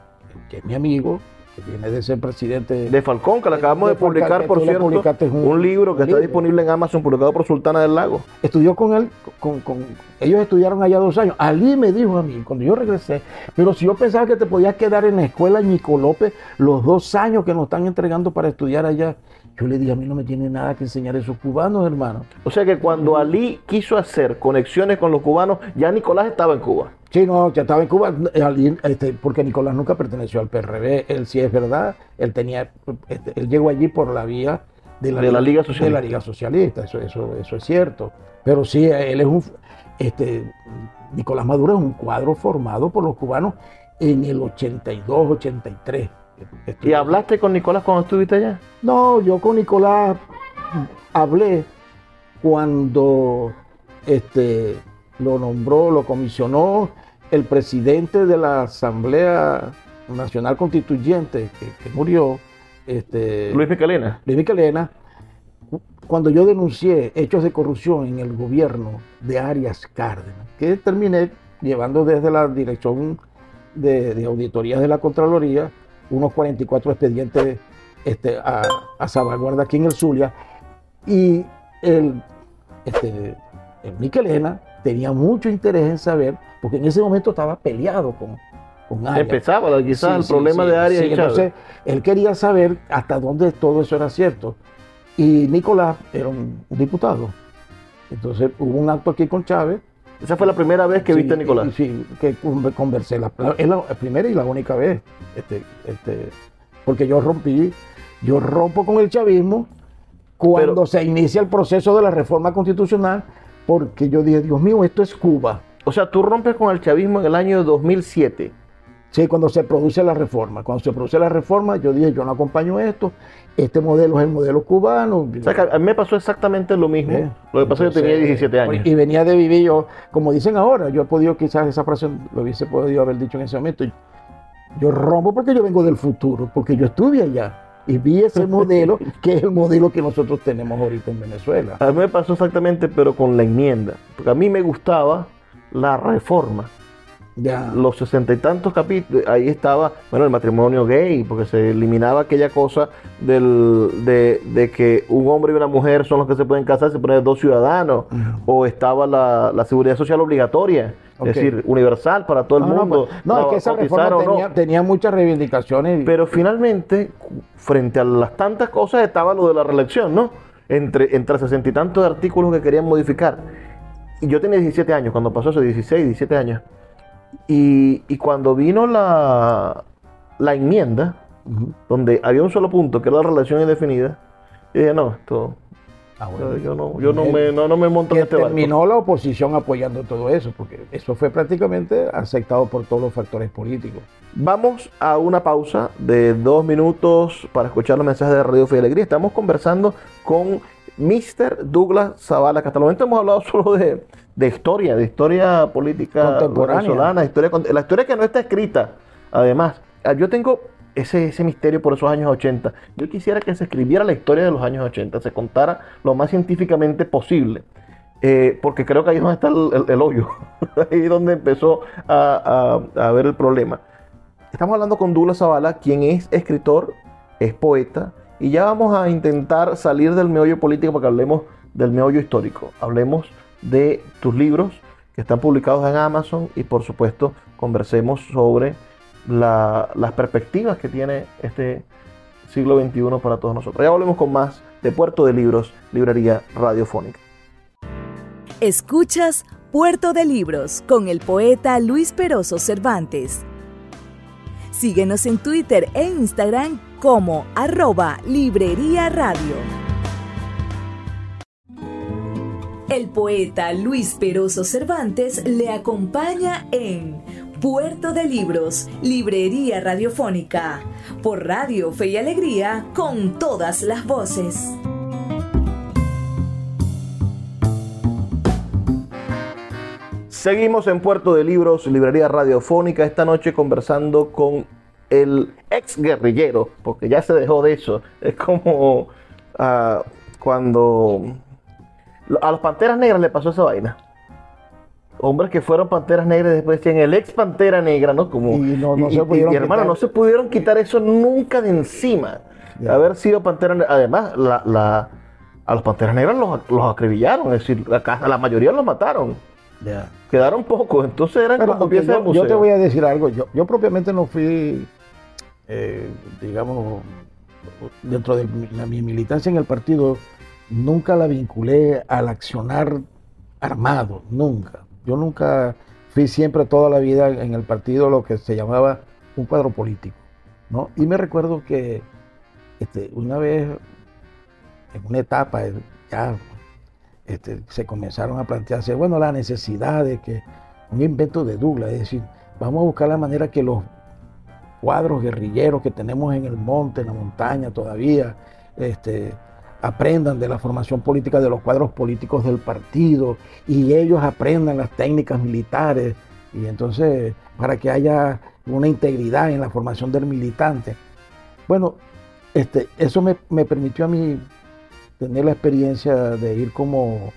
que es mi amigo, que viene de ser presidente de Falcón, que le acabamos de, de publicar, por cierto, un, un, libro que un está libro. disponible en Amazon, publicado por Sultana del Lago. Estudió con él, con, con, ellos estudiaron allá dos años. Ali me dijo a mí, cuando yo regresé, pero si yo pensaba que te podías quedar en la escuela Nico López los dos años que nos están entregando para estudiar allá, yo le dije, a mí no me tiene nada que enseñar esos cubanos, hermano. O sea que cuando Ali quiso hacer conexiones con los cubanos, ya Nicolás estaba en Cuba. Sí, no, ya estaba en Cuba, este, porque Nicolás nunca perteneció al PRB. Él sí es verdad, él tenía, este, él llegó allí por la vía de la, de la Liga Socialista. De la Liga Socialista, eso, eso, eso es cierto. Pero sí, él es un, este, Nicolás Maduro es un cuadro formado por los cubanos en el 82, 83. ¿Y hablaste con Nicolás cuando estuviste allá? No, yo con Nicolás hablé cuando este, lo nombró, lo comisionó el presidente de la Asamblea Nacional Constituyente, que, que murió, este, Luis Micalena. Luis Micalena, cuando yo denuncié hechos de corrupción en el gobierno de Arias Cárdenas, que terminé llevando desde la dirección de, de auditorías de la Contraloría unos 44 expedientes este, a, a, salvaguarda aquí en el Zulia, y el, este, el Michelena tenía mucho interés en saber, porque en ese momento estaba peleado con, con Arias. Empezaba quizás sí, el sí, problema sí, de Arias y Entonces, él quería saber hasta dónde todo eso era cierto. Y Nicolás era un, diputado. Entonces hubo un acto aquí con Chávez. Esa fue la primera vez que viste a Nicolás. Sí, que conversé. La, es la primera y la única vez. Este, este, porque yo rompí, yo rompo con el chavismo cuando Pero, se inicia el proceso de la reforma constitucional, porque yo dije, Dios mío, esto es Cuba. O sea, tú rompes con el chavismo en el año 2007. Sí, cuando se produce la reforma. Cuando se produce la reforma, yo dije, yo no acompaño esto. Este modelo es el modelo cubano. O sea, que a mí me pasó exactamente lo mismo. ¿Eh? Lo que pasó es que yo tenía 17 años. Y venía de vivir yo, como dicen ahora, yo he podido, quizás esa frase lo hubiese podido haber dicho en ese momento. Yo rompo porque yo vengo del futuro, porque yo estuve allá y vi ese modelo que es el modelo que nosotros tenemos ahorita en Venezuela. A mí me pasó exactamente, pero con la enmienda. Porque a mí me gustaba la reforma. Ya. Los sesenta y tantos capítulos, ahí estaba, bueno, el matrimonio gay, porque se eliminaba aquella cosa del, de, de, que un hombre y una mujer son los que se pueden casar, se ponen dos ciudadanos, uh -huh. o estaba la, la, seguridad social obligatoria, okay. es decir, universal para todo el mundo. No, no, no es que esa reforma tenía, tenía, muchas reivindicaciones. Pero finalmente, frente a las tantas cosas, estaba lo de la reelección, ¿no? Entre, entre sesenta y tantos artículos que querían modificar. Y yo tenía 17 años, cuando pasó eso, 16, 17 años. Y, y cuando vino la, la enmienda, uh -huh. donde había un solo punto, que era la relación indefinida, yo dije, no, esto... Ah, bueno. yo, no, yo no, me, no, no me monto en este terminó barco. la oposición apoyando todo eso, porque eso fue prácticamente aceptado por todos los factores políticos. Vamos a una pausa de dos minutos para escuchar los mensajes de Radio Fe Alegría. Estamos conversando con Mr. Douglas Zavala, que hasta el momento hemos hablado solo de, de historia, de historia política venezolana, historia, la historia que no está escrita. Además, yo tengo ese, ese misterio por esos años 80. Yo quisiera que se escribiera la historia de los años 80, se contara lo más científicamente posible. Eh, porque creo que ahí es donde está el, el, hoyo, ahí es donde empezó a, a, a, ver el problema. Estamos hablando con Douglas Zavala, quien es escritor, es poeta, y ya vamos a intentar salir del meollo político para que hablemos del meollo histórico. Hablemos de tus libros que están publicados en Amazon y por supuesto conversemos sobre la, las perspectivas que tiene este siglo XXI para todos nosotros. Ya volvemos con más de Puerto de Libros, Librería Radiofónica. Escuchas Puerto de Libros con el poeta Luis Peroso Cervantes. Síguenos en Twitter e Instagram como arroba Librería Radio. El poeta Luis Peroso Cervantes le acompaña en Puerto de Libros, Librería Radiofónica, por Radio Fe y Alegría, con todas las voces. Seguimos en Puerto de Libros, Librería Radiofónica, esta noche conversando con el ex guerrillero, porque ya se dejó de eso. Es como uh, cuando a los Panteras Negras le pasó esa vaina. Hombres que fueron Panteras Negras después decían el ex Pantera Negra, ¿no? Como, y, no, no y, se y, hermano, no se pudieron quitar eso nunca de encima. Haber sido Pantera Negra. Además, la, la, a los Panteras Negras los, los acribillaron, es decir, la, a la mayoría los mataron. Quedaron pocos, entonces eran Pero, como piezas yo, de museo. yo te voy a decir algo, yo, yo propiamente no fui, eh, digamos, dentro de la, mi militancia en el partido, nunca la vinculé al accionar armado, nunca. Yo nunca fui siempre toda la vida en el partido lo que se llamaba un cuadro político, ¿no? Y me recuerdo que este, una vez, en una etapa, ya este, se comenzaron a plantearse, bueno, la necesidad de que un invento de Douglas, es decir, vamos a buscar la manera que los cuadros guerrilleros que tenemos en el monte, en la montaña todavía, este, aprendan de la formación política de los cuadros políticos del partido y ellos aprendan las técnicas militares y entonces para que haya una integridad en la formación del militante. Bueno, este, eso me, me permitió a mí tener la experiencia de ir como,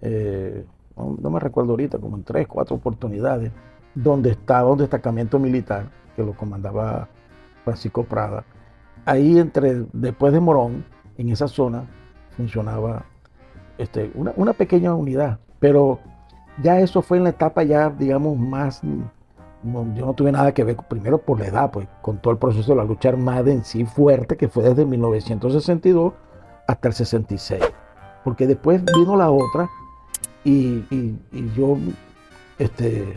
eh, no, no, me recuerdo ahorita, como en tres, cuatro oportunidades, donde estaba un destacamento militar que lo comandaba Francisco Prada. Ahí entre, después de Morón, en esa zona, funcionaba este, una, pequeña unidad, pero ya eso fue en la etapa ya, digamos, más, yo no tuve nada que ver, primero por la edad, pues, con todo el proceso de la lucha armada en sí fuerte, que fue desde 1962 hasta el 66. Porque después vino la otra y, yo, este,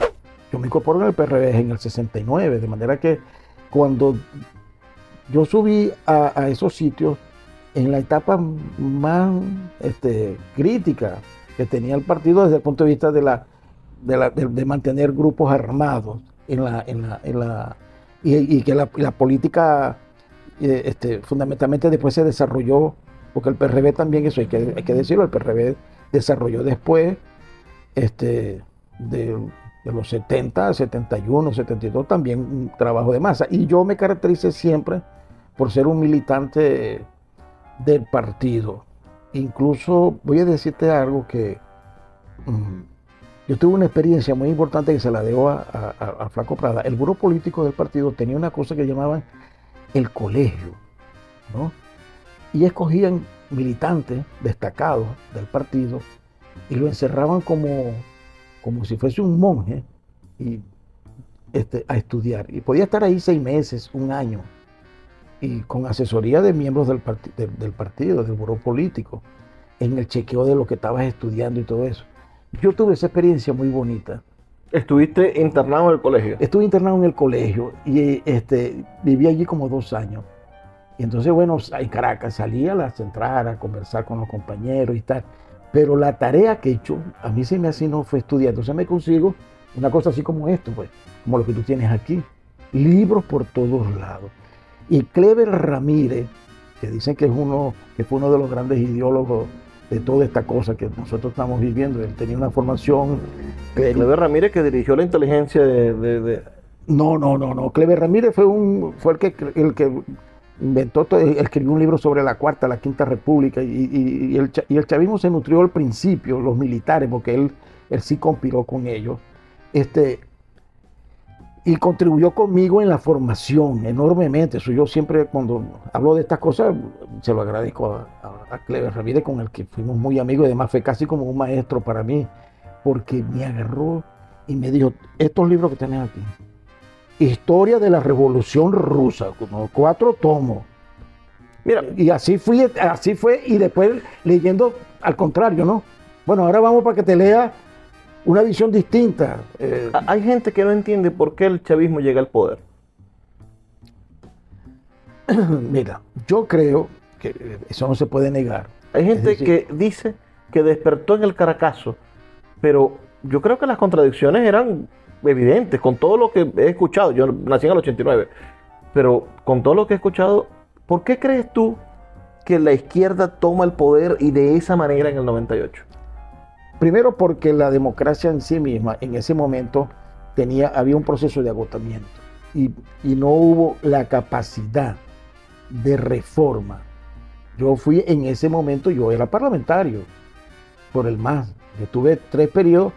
yo me incorporo en el PRB en el 69, de manera que cuando yo subí a esos sitios, en la etapa más este, crítica que tenía el partido desde el punto de vista de, la, de, la, mantener grupos armados y, que la, la política eh, este, fundamentalmente después se desarrolló porque el PRB también, eso hay que, hay que decirlo, el PRB desarrolló después, este, de, de, los 70, 71, 72, también un trabajo de masa. Y yo me caractericé siempre por ser un militante del partido. Incluso voy a decirte algo que mmm, yo tuve una experiencia muy importante que se la debo a, Flaco Prada. El buró político del partido tenía una cosa que llamaban el colegio, ¿no? y escogían militantes destacados del partido y lo encerraban como, como si fuese un monje y, este, a estudiar. Y podía estar ahí seis meses, un año, y con asesoría de miembros del, part del, del partido, del buró político, en el chequeo de lo que estabas estudiando y todo eso. Yo tuve esa experiencia muy bonita. ¿Estuviste internado en el colegio? Estuve internado en el colegio y este, viví allí como dos años. Y entonces, bueno, en Caracas salía a la central a conversar con los compañeros y tal. Pero la tarea que he hecho, a mí se me así no fue estudiar. Entonces me consigo una cosa así como esto, pues, como lo que tú tienes aquí. Libros por todos lados. Y Clever Ramírez, que dicen que, es uno, que fue uno de los grandes ideólogos de toda esta cosa que nosotros estamos viviendo. Él tenía una formación. Clever Ramírez que dirigió la inteligencia de, de, de No, no, no, no. Clever Ramírez fue un, fue el que el que inventó, todo- escribió un libro sobre la cuarta, la quinta república, y, y- y el, y el chavismo se nutrió al principio, los militares, porque él, él sí conspiró con ellos. Este, y contribuyó conmigo en la formación enormemente. Eso yo siempre, cuando hablo de estas cosas, se lo agradezco a, a- a Clever Ramírez, con el que fuimos muy amigos y además fue casi como un maestro para mí, porque me agarró y me dijo, estos libros que tenés aquí, Historia de la Revolución Rusa, como cuatro tomos. Mira, Y así fui, así fue, y después leyendo al contrario, ¿no? Bueno, ahora vamos para que te lea una visión distinta. Eh, hay gente que no entiende por qué el chavismo llega al poder. mira, yo creo que eso no se puede negar. Hay gente decir- que dice que despertó en el Caracazo, pero yo creo que las contradicciones eran evidentes con todo lo que he escuchado. Yo nací en el 89, pero con todo lo que he escuchado, ¿por qué crees tú que la izquierda toma el poder y de esa manera en el 98? Primero porque la democracia en sí misma en ese momento tenía, había un proceso de agotamiento y, y no hubo la capacidad de reforma. Yo fui en ese momento, yo era parlamentario por el MAS. Yo tuve tres periodos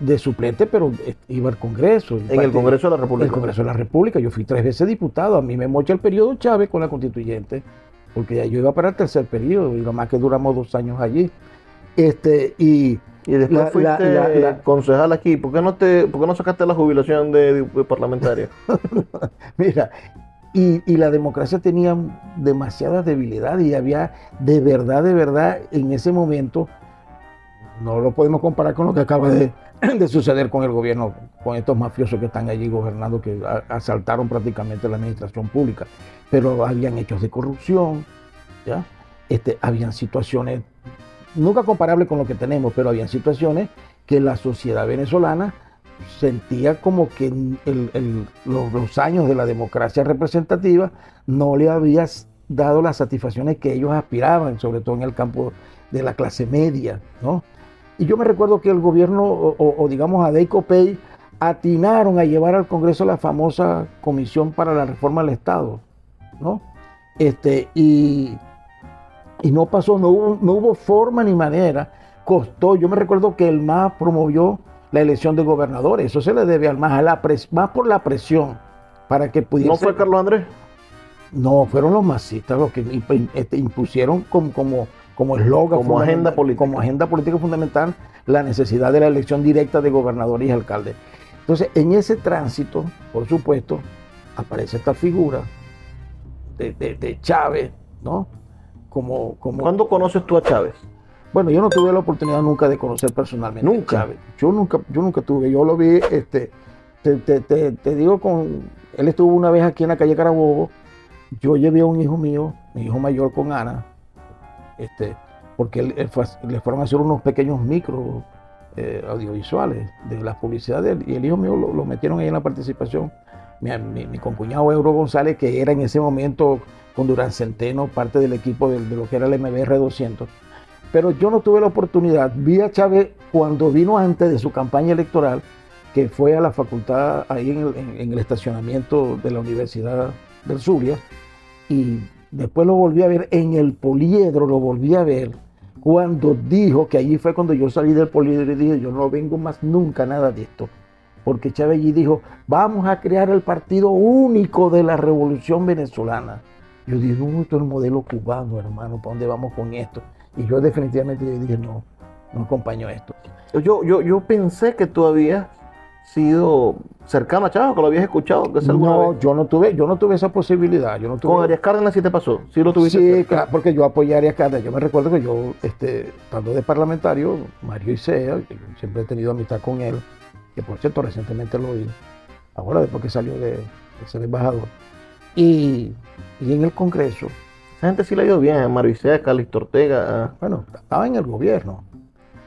de suplente, pero iba al Congreso. En el Congreso de la En República. el Congreso de la República. Yo fui tres veces diputado. A mí me mocha el periodo Chávez con la constituyente, porque ya yo iba para el tercer periodo y lo más que duramos dos años allí. Este, y Y después La- fuiste la- la- la- concejal aquí. ¿Por qué no te, por qué no sacaste la jubilación de, de parlamentaria? Mira, y, y la democracia tenía demasiadas debilidades y había de verdad, de verdad, en ese momento, no lo podemos comparar con lo que acaba de, de suceder con el gobierno, con estos mafiosos que están allí gobernando, que a- asaltaron prácticamente la administración pública, pero habían hechos de corrupción, ¿ya? Este, habían situaciones, nunca comparables con lo que tenemos, pero habían situaciones que la sociedad venezolana sentía como que los, años de la democracia representativa no le había dado las satisfacciones que ellos aspiraban, sobre todo en el campo de la clase media, ¿no? Y yo me recuerdo que el gobierno, o digamos a Pay, atinaron a llevar al Congreso la famosa Comisión para la Reforma del Estado, ¿no? Este, y, y no pasó, no hubo, no hubo forma ni manera, costó, yo me recuerdo que el MAS promovió la elección de gobernadores, eso se le debe al MAS, a la pres- más por la presión, para que pudiese... ¿No fue Carlos Andrés? No, fueron los masistas los que este, impusieron como como como eslogan, Como agenda política. como agenda política fundamental la necesidad de la elección directa de gobernadores y alcaldes. Entonces, en ese tránsito, por supuesto, aparece esta figura de, de- de Chávez, ¿no? Como, como ¿Cuándo conoces tú a Chávez? bueno, yo no tuve la oportunidad nunca de conocer personalmente a ¿Nunca? Chávez. Yo nunca, yo nunca tuve. Yo lo vi, este, te, te- te- te digo con, él estuvo una vez aquí en la calle Carabobo. Yo llevé a un hijo mío, mi hijo mayor con Ana, este, porque él- él fue a- le fueron a hacer unos pequeños micros eh, audiovisuales de las publicidades y el hijo mío lo, lo metieron ahí en la participación. Mi, mi, mi Euro González, que era en ese momento con Durán Centeno, parte del equipo de, lo que era el MBR 200 pero yo no tuve la oportunidad. Vi a Chávez cuando vino antes de su campaña electoral, que fue a la facultad ahí en el, en- en el estacionamiento de la Universidad del Zulia, y después lo volví a ver en el poliedro, lo volví a ver cuando dijo que allí fue cuando yo salí del poliedro y dije, yo no vengo más nunca nada de esto. Porque Chávez allí dijo, vamos a crear el partido único de la revolución venezolana. Yo dije, no, esto es el modelo cubano, hermano, ¿para dónde vamos con esto? Y yo definitivamente yo dije, no, no acompaño esto. Yo, yo, yo pensé que tú habías sido cercano a Chávez, que lo habías escuchado. Que alguna No, vez. yo no tuve, yo no tuve esa posibilidad. Yo no tuve, Con Arias Cárdenas sí te pasó. Sí lo tuviste. Sí, claro, porque yo apoyé a Arias Cárdenas. Yo me recuerdo que yo, este, estando de parlamentario, Mario Isea, siempre he tenido amistad con él, que por cierto recientemente lo vi, ahora después que salió de, ser embajador. Y, y en el Congreso, Esa gente sí le ha ido bien. A Maricea, Calixto Ortega. a- bueno, estaba en el gobierno.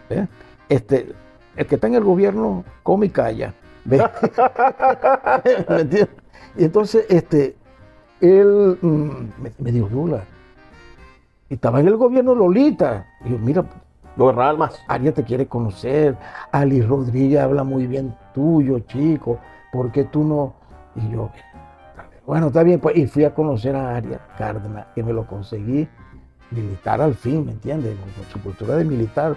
¿ve? Este, el que está en el gobierno come y calla. ¿Me entiendes? Y entonces, este, él mm, me, me dijo, Lula, y estaba en el gobierno Lolita. Y yo, mira, Gobernador más. Arias te quiere conocer, Ali Rodríguez habla muy bien tuyo, chico, ¿por qué tú no, Y yo, bueno, está bien, pues, y fui a conocer a Arias Cárdenas, que me lo conseguí militar al fin, ¿me entiendes? Con su cultura de militar,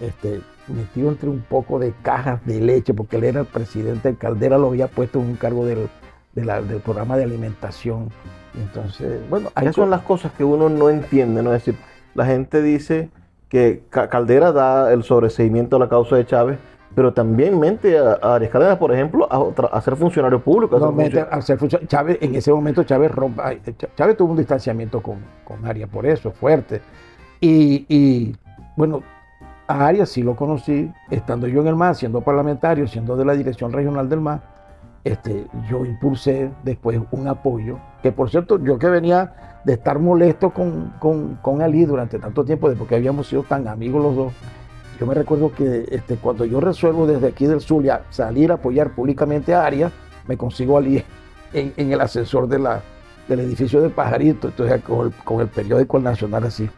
este, metido entre un poco de cajas de leche, porque él era el presidente, el Caldera lo había puesto en un cargo del, de la- del programa de alimentación. Entonces, bueno, Esas son las cosas que uno no entiende, ¿no? Es decir, la gente dice que Ca- Caldera da el sobreseimiento a la causa de Chávez, pero también mente a, a Arias Cárdenas, por ejemplo, a, a ser funcionario público. a ser No, funcio- a hacer función- Chávez, en ese momento Chávez rompa, Ch- Chávez tuvo un distanciamiento con, con Arias por eso, fuerte. Y, y, bueno, a Arias sí lo conocí, estando yo en el MAS, siendo parlamentario, siendo de la dirección regional del MAS, este, yo impulsé después un apoyo, que por cierto, yo que venía de estar molesto con, con, con Ali durante tanto tiempo, de porque habíamos sido tan amigos los dos, yo me recuerdo que este, cuando yo resuelvo desde aquí del Zulia salir a apoyar públicamente a Arias, me consigo a Ali en, en el ascensor de la, del edificio de Pajarito, entonces con el, con el periódico El Nacional así.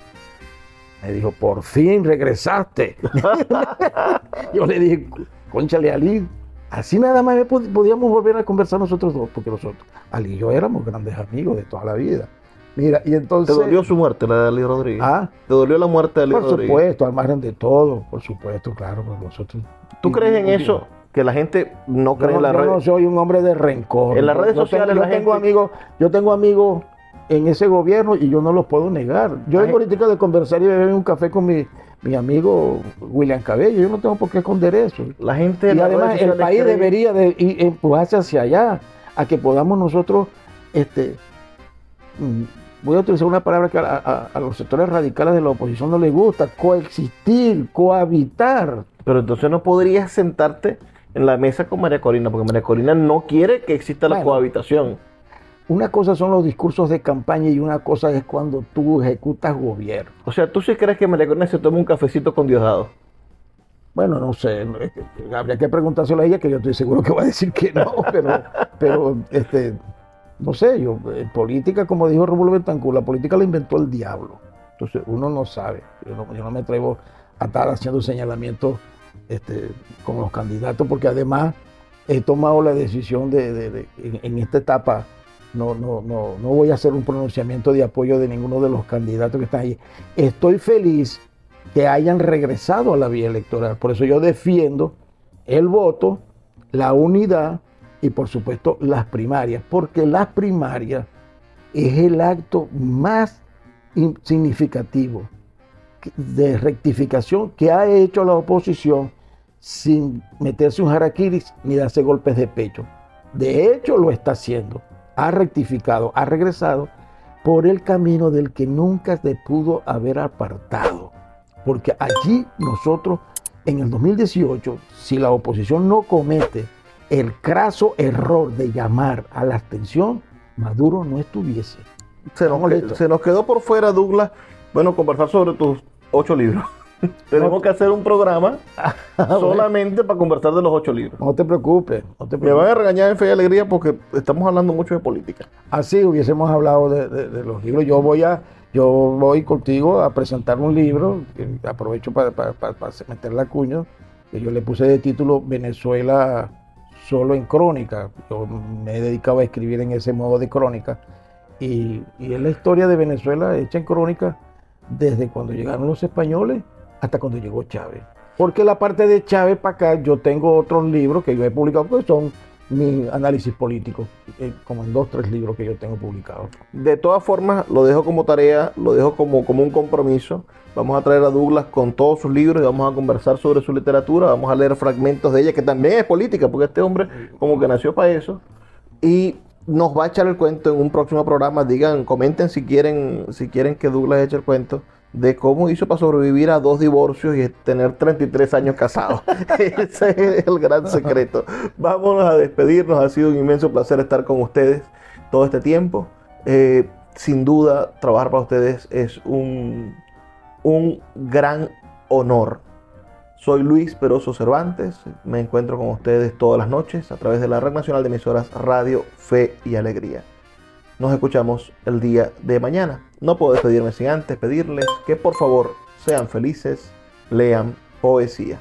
Me dijo, por fin regresaste. yo le dije, conchale Ali, así nada más pod- podíamos volver a conversar nosotros dos, porque nosotros, Ali y yo éramos grandes amigos de toda la vida. Mira, y ¿Te entonces... dolió su muerte, la de Ali Rodríguez? Ah, ¿Te dolió la muerte de Ali por Rodríguez? supuesto, al margen de todo, por supuesto, claro, pues nosotros... ¿Tú crees en eso? Que la gente no Yo, cree en la yo red. no soy un hombre de rencor. En las Yo- redes yo sociales tengo, la yo tengo amigos, yo tengo amigos en ese gobierno y yo no los puedo negar. Yo vengo ahorita de conversar y beber un café con mi, mi amigo William Cabello. Yo no tengo por qué esconder eso. La gente Y además el país cree- debería de ir- empujarse hacia allá, a que podamos nosotros, este, mm, voy a utilizar una palabra que a, a- a los sectores radicales de la oposición no les gusta, coexistir, cohabitar. Pero entonces no podrías sentarte en la mesa con María Corina, porque María Corina no quiere que exista la cohabitación. Una cosa son los discursos de campaña y una cosa es cuando tú ejecutas gobierno. O sea, ¿tú sí crees que Corina se toma un cafecito con Diosdado? Bueno, no sé, habría que preguntárselo a ella, que yo estoy seguro que va a decir que no, pero, pero este, no sé, yo, en política, como dijo Rómulo Betancourt, la política la inventó el diablo. Entonces, uno no sabe. Yo no, yo no me atrevo a estar haciendo señalamientos este, con los candidatos, porque además he tomado la decisión de, de- de- en, en esta etapa, no, no, no, no voy a hacer un pronunciamiento de apoyo de ninguno de los candidatos que están ahí. Estoy feliz que hayan regresado a la vía electoral. Por eso yo defiendo el voto, la unidad y por supuesto las primarias, porque las primarias es el acto más significativo de rectificación que ha hecho la oposición sin meterse un jaraquiris ni darse golpes de pecho. De hecho lo está haciendo, ha rectificado, ha regresado por el camino del que nunca se pudo haber apartado. Porque allí nosotros, en el 2018, si la oposición no comete el craso error de llamar a la abstención, Maduro no estuviese. Se nos, se nos quedó por fuera, Douglas, bueno, conversar sobre tus ocho libros. Tenemos que hacer un programa solamente para conversar de los ocho libros. No te preocupes, no te Me van a regañar en Fe y Alegría porque estamos hablando mucho de política. Así hubiésemos hablado de, de- de los libros. Yo voy a, yo voy contigo a presentar un libro, que aprovecho para, para- para- para meter la cuña, que yo le puse de título Venezuela solo en crónica. Yo me he dedicado a escribir en ese modo de crónica. Y, y es la historia de Venezuela hecha en crónica desde cuando llegaron los españoles hasta cuando llegó Chávez. Porque la parte de Chávez para acá, yo tengo otros libros que yo he publicado que son mi análisis político, eh, como en dos, tres libros que yo tengo publicados. De todas formas, lo dejo como tarea, lo dejo como, como un compromiso. Vamos a traer a Douglas con todos sus libros y vamos a conversar sobre su literatura. Vamos a leer fragmentos de ella, que también es política, porque este hombre como que nació para eso. Y nos va a echar el cuento en un próximo programa. Digan, comenten si quieren, si quieren que Douglas eche el cuento de cómo hizo para sobrevivir a dos divorcios y tener 33 años casados. Ese es el gran secreto. Vámonos a despedirnos. Ha sido un inmenso placer estar con ustedes todo este tiempo. Eh, sin duda, trabajar para ustedes es un, un gran honor. Soy Luis Peroso Cervantes. Me encuentro con ustedes todas las noches a través de la Red Nacional de Emisoras Radio Fe y Alegría. Nos escuchamos el día de mañana. No puedo despedirme sin antes pedirles que por favor sean felices, lean poesía.